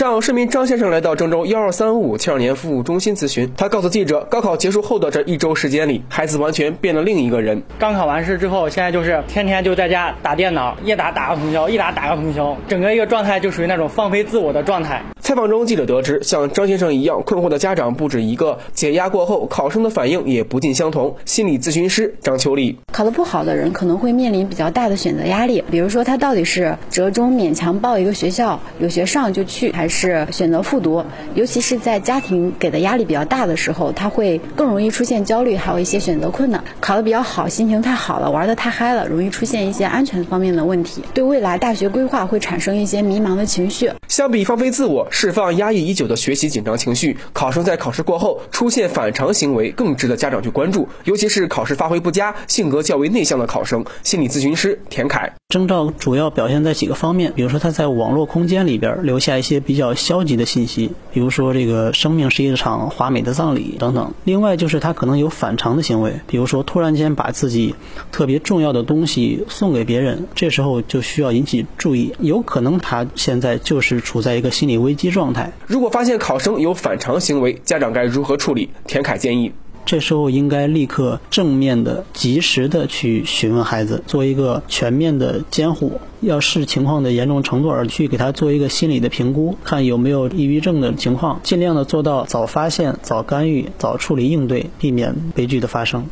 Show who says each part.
Speaker 1: 上市民张先生来到郑州幺二三五青少年服务中心咨询，他告诉记者，高考结束后的这一周时间里，孩子完全变了另一个人。
Speaker 2: 刚考完试之后，现在就是天天就在家打电脑，一打打个通宵，一打打个通宵，整个一个状态就属于那种放飞自我的状态。
Speaker 1: 采访中，记者得知，像张先生一样困惑的家长不止一个，解压过后，考生的反应也不尽相同。心理咨询师张秋丽，
Speaker 3: 考得不好的人可能会面临比较大的选择压力，比如说他到底是折中勉强报一个学校，有学上就去，还是选择复读？尤其是在家庭给的压力比较大的时候，他会更容易出现焦虑，还有一些选择困难。考得比较好，心情太好了，玩得太嗨了，容易出现一些安全方面的问题，对未来大学规划会产生一些迷茫的情绪。
Speaker 1: 相比放飞自我。释放压抑已久的学习紧张情绪，考生在考试过后出现反常行为，更值得家长去关注。尤其是考试发挥不佳、性格较为内向的考生。心理咨询师田凯，
Speaker 4: 征兆主要表现在几个方面，比如说他在网络空间里边留下一些比较消极的信息，比如说这个生命是一场华美的葬礼等等。另外就是他可能有反常的行为，比如说突然间把自己特别重要的东西送给别人，这时候就需要引起注意，有可能他现在就是处在一个心理危机。状态。
Speaker 1: 如果发现考生有反常行为，家长该如何处理？田凯建议，
Speaker 4: 这时候应该立刻正面的、及时的去询问孩子，做一个全面的监护，要视情况的严重程度而去给他做一个心理的评估，看有没有抑郁症的情况，尽量的做到早发现、早干预、早处理应对，避免悲剧的发生。